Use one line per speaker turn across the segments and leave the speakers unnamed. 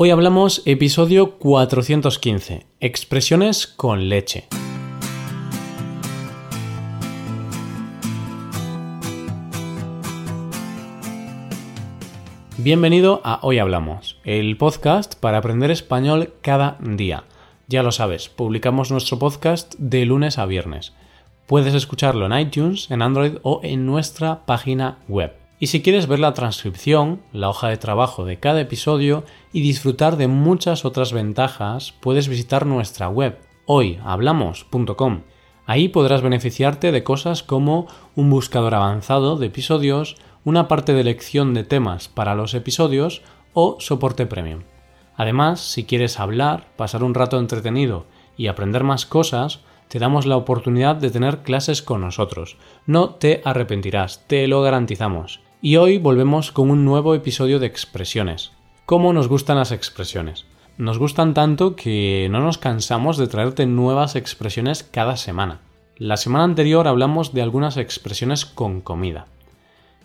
Hoy hablamos episodio 415, expresiones con leche. Bienvenido a Hoy Hablamos, el podcast para aprender español cada día. Ya lo sabes, publicamos nuestro podcast de lunes a viernes. Puedes escucharlo en iTunes, en Android o en nuestra página web. Y si quieres ver la transcripción, la hoja de trabajo de cada episodio y disfrutar de muchas otras ventajas, puedes visitar nuestra web hoyhablamos.com. Ahí podrás beneficiarte de cosas como un buscador avanzado de episodios, una parte de elección de temas para los episodios o soporte premium. Además, si quieres hablar, pasar un rato entretenido y aprender más cosas, te damos la oportunidad de tener clases con nosotros. No te arrepentirás, te lo garantizamos. Y hoy volvemos con un nuevo episodio de expresiones. ¿Cómo nos gustan las expresiones? Nos gustan tanto que no nos cansamos de traerte nuevas expresiones cada semana. La semana anterior hablamos de algunas expresiones con comida.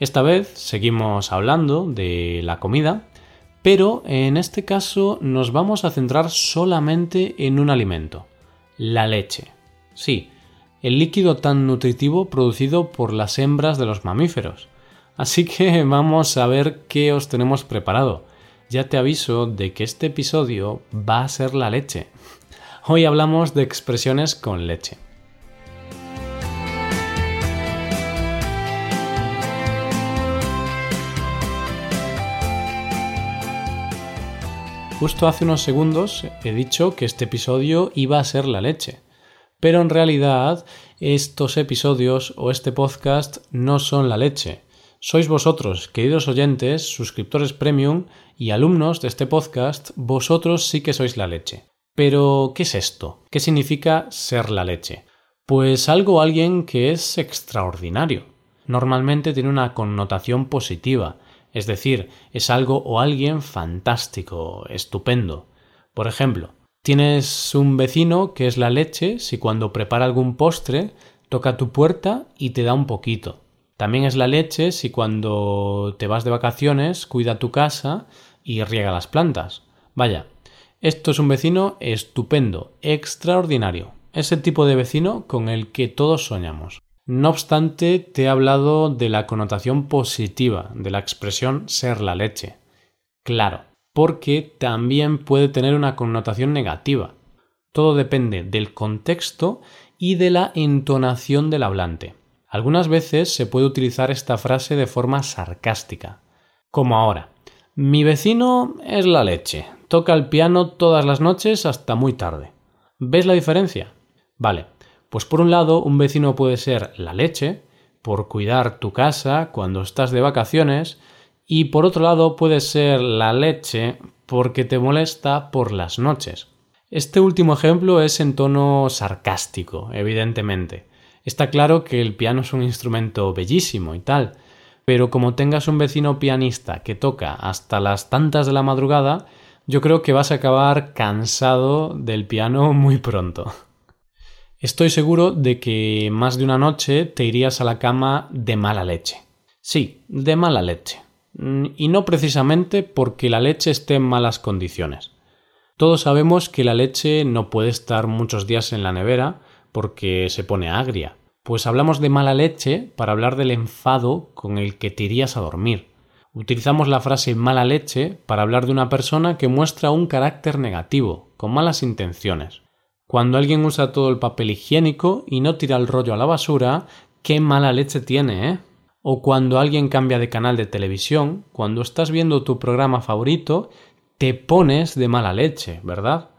Esta vez seguimos hablando de la comida, pero en este caso nos vamos a centrar solamente en un alimento, la leche. Sí, el líquido tan nutritivo producido por las hembras de los mamíferos. Así que vamos a ver qué os tenemos preparado. Ya te aviso de que este episodio va a ser la leche. Hoy hablamos de expresiones con leche. Justo hace unos segundos he dicho que este episodio iba a ser la leche. Pero en realidad estos episodios o este podcast no son la leche sois vosotros, queridos oyentes, suscriptores premium y alumnos de este podcast, vosotros sí que sois la leche. Pero, ¿qué es esto? ¿Qué significa ser la leche? Pues algo o alguien que es extraordinario. Normalmente tiene una connotación positiva, es decir, es algo o alguien fantástico, estupendo. Por ejemplo, tienes un vecino que es la leche si cuando prepara algún postre toca tu puerta y te da un poquito. También es la leche si cuando te vas de vacaciones cuida tu casa y riega las plantas. Vaya, esto es un vecino estupendo, extraordinario. Ese tipo de vecino con el que todos soñamos. No obstante, te he hablado de la connotación positiva de la expresión ser la leche. Claro, porque también puede tener una connotación negativa. Todo depende del contexto y de la entonación del hablante. Algunas veces se puede utilizar esta frase de forma sarcástica, como ahora. Mi vecino es la leche, toca el piano todas las noches hasta muy tarde. ¿Ves la diferencia? Vale, pues por un lado un vecino puede ser la leche, por cuidar tu casa cuando estás de vacaciones, y por otro lado puede ser la leche porque te molesta por las noches. Este último ejemplo es en tono sarcástico, evidentemente. Está claro que el piano es un instrumento bellísimo y tal, pero como tengas un vecino pianista que toca hasta las tantas de la madrugada, yo creo que vas a acabar cansado del piano muy pronto. Estoy seguro de que más de una noche te irías a la cama de mala leche. Sí, de mala leche. Y no precisamente porque la leche esté en malas condiciones. Todos sabemos que la leche no puede estar muchos días en la nevera porque se pone agria. Pues hablamos de mala leche para hablar del enfado con el que te irías a dormir. Utilizamos la frase mala leche para hablar de una persona que muestra un carácter negativo, con malas intenciones. Cuando alguien usa todo el papel higiénico y no tira el rollo a la basura, qué mala leche tiene, ¿eh? O cuando alguien cambia de canal de televisión, cuando estás viendo tu programa favorito, te pones de mala leche, ¿verdad?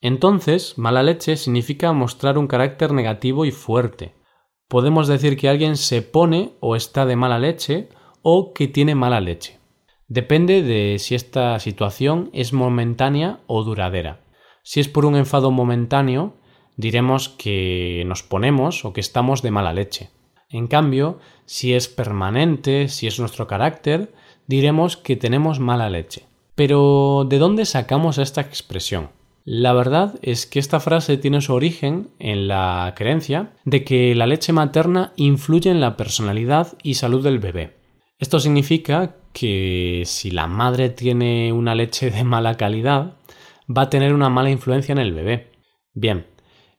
Entonces, mala leche significa mostrar un carácter negativo y fuerte. Podemos decir que alguien se pone o está de mala leche o que tiene mala leche. Depende de si esta situación es momentánea o duradera. Si es por un enfado momentáneo, diremos que nos ponemos o que estamos de mala leche. En cambio, si es permanente, si es nuestro carácter, diremos que tenemos mala leche. Pero, ¿de dónde sacamos esta expresión? La verdad es que esta frase tiene su origen en la creencia de que la leche materna influye en la personalidad y salud del bebé. Esto significa que si la madre tiene una leche de mala calidad, va a tener una mala influencia en el bebé. Bien,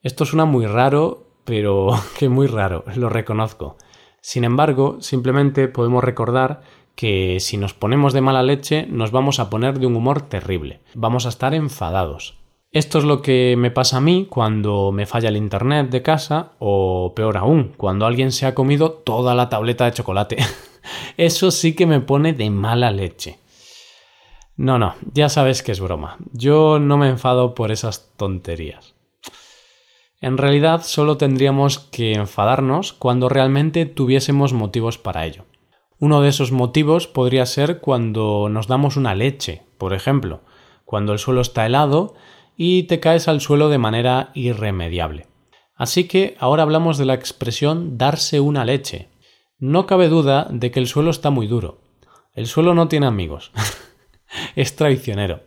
esto suena muy raro, pero que muy raro, lo reconozco. Sin embargo, simplemente podemos recordar que si nos ponemos de mala leche nos vamos a poner de un humor terrible, vamos a estar enfadados. Esto es lo que me pasa a mí cuando me falla el internet de casa o peor aún, cuando alguien se ha comido toda la tableta de chocolate. Eso sí que me pone de mala leche. No, no, ya sabes que es broma. Yo no me enfado por esas tonterías. En realidad solo tendríamos que enfadarnos cuando realmente tuviésemos motivos para ello. Uno de esos motivos podría ser cuando nos damos una leche, por ejemplo, cuando el suelo está helado y te caes al suelo de manera irremediable. Así que ahora hablamos de la expresión darse una leche. No cabe duda de que el suelo está muy duro. El suelo no tiene amigos. es traicionero.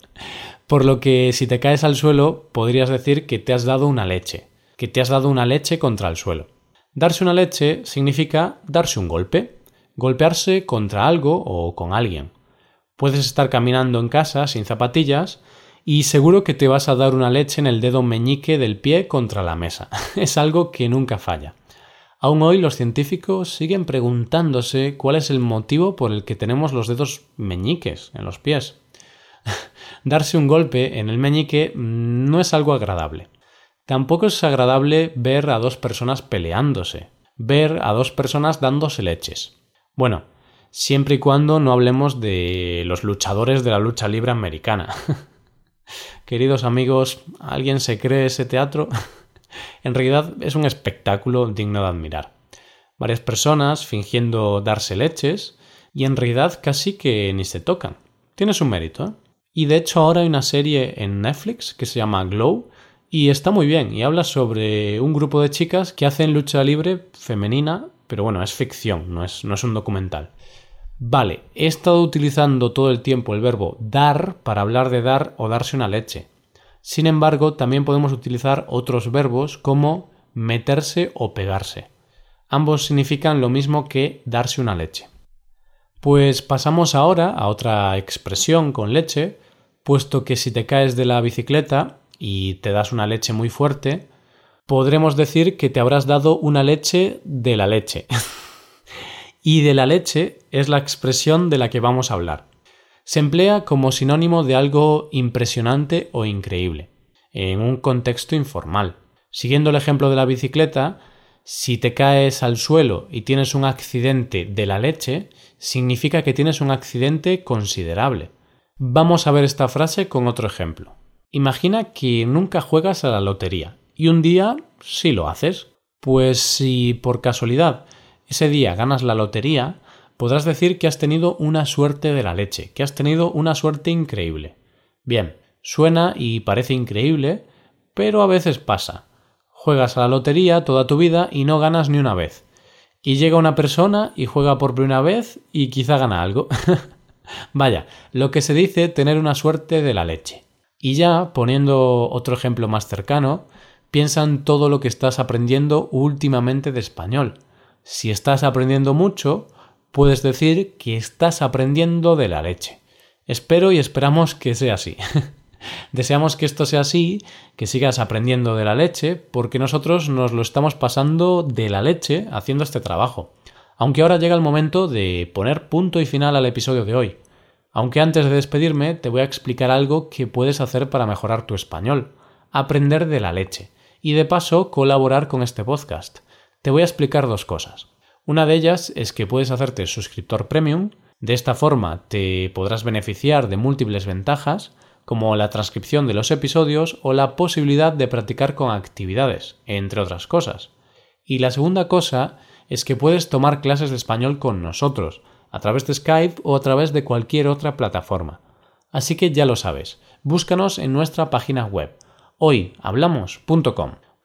Por lo que si te caes al suelo podrías decir que te has dado una leche que te has dado una leche contra el suelo. Darse una leche significa darse un golpe, golpearse contra algo o con alguien. Puedes estar caminando en casa sin zapatillas y seguro que te vas a dar una leche en el dedo meñique del pie contra la mesa. es algo que nunca falla. Aún hoy los científicos siguen preguntándose cuál es el motivo por el que tenemos los dedos meñiques en los pies. Darse un golpe en el meñique no es algo agradable. Tampoco es agradable ver a dos personas peleándose, ver a dos personas dándose leches. Bueno, siempre y cuando no hablemos de los luchadores de la lucha libre americana. Queridos amigos, ¿alguien se cree ese teatro? en realidad es un espectáculo digno de admirar. Varias personas fingiendo darse leches y en realidad casi que ni se tocan. Tiene su mérito. ¿eh? Y de hecho ahora hay una serie en Netflix que se llama Glow y está muy bien y habla sobre un grupo de chicas que hacen lucha libre femenina, pero bueno, es ficción, no es, no es un documental. Vale, he estado utilizando todo el tiempo el verbo dar para hablar de dar o darse una leche. Sin embargo, también podemos utilizar otros verbos como meterse o pegarse. Ambos significan lo mismo que darse una leche. Pues pasamos ahora a otra expresión con leche, puesto que si te caes de la bicicleta y te das una leche muy fuerte, podremos decir que te habrás dado una leche de la leche. y de la leche es la expresión de la que vamos a hablar. Se emplea como sinónimo de algo impresionante o increíble, en un contexto informal. Siguiendo el ejemplo de la bicicleta, si te caes al suelo y tienes un accidente de la leche, significa que tienes un accidente considerable. Vamos a ver esta frase con otro ejemplo. Imagina que nunca juegas a la lotería y un día sí lo haces. Pues si por casualidad ese día ganas la lotería, podrás decir que has tenido una suerte de la leche, que has tenido una suerte increíble. Bien, suena y parece increíble, pero a veces pasa. Juegas a la lotería toda tu vida y no ganas ni una vez. Y llega una persona y juega por primera vez y quizá gana algo. Vaya, lo que se dice tener una suerte de la leche. Y ya, poniendo otro ejemplo más cercano, piensa en todo lo que estás aprendiendo últimamente de español. Si estás aprendiendo mucho, puedes decir que estás aprendiendo de la leche. Espero y esperamos que sea así. Deseamos que esto sea así, que sigas aprendiendo de la leche, porque nosotros nos lo estamos pasando de la leche haciendo este trabajo. Aunque ahora llega el momento de poner punto y final al episodio de hoy. Aunque antes de despedirme te voy a explicar algo que puedes hacer para mejorar tu español, aprender de la leche y de paso colaborar con este podcast. Te voy a explicar dos cosas. Una de ellas es que puedes hacerte suscriptor premium, de esta forma te podrás beneficiar de múltiples ventajas, como la transcripción de los episodios o la posibilidad de practicar con actividades, entre otras cosas. Y la segunda cosa es que puedes tomar clases de español con nosotros, a través de Skype o a través de cualquier otra plataforma. Así que ya lo sabes, búscanos en nuestra página web hoyhablamos.com.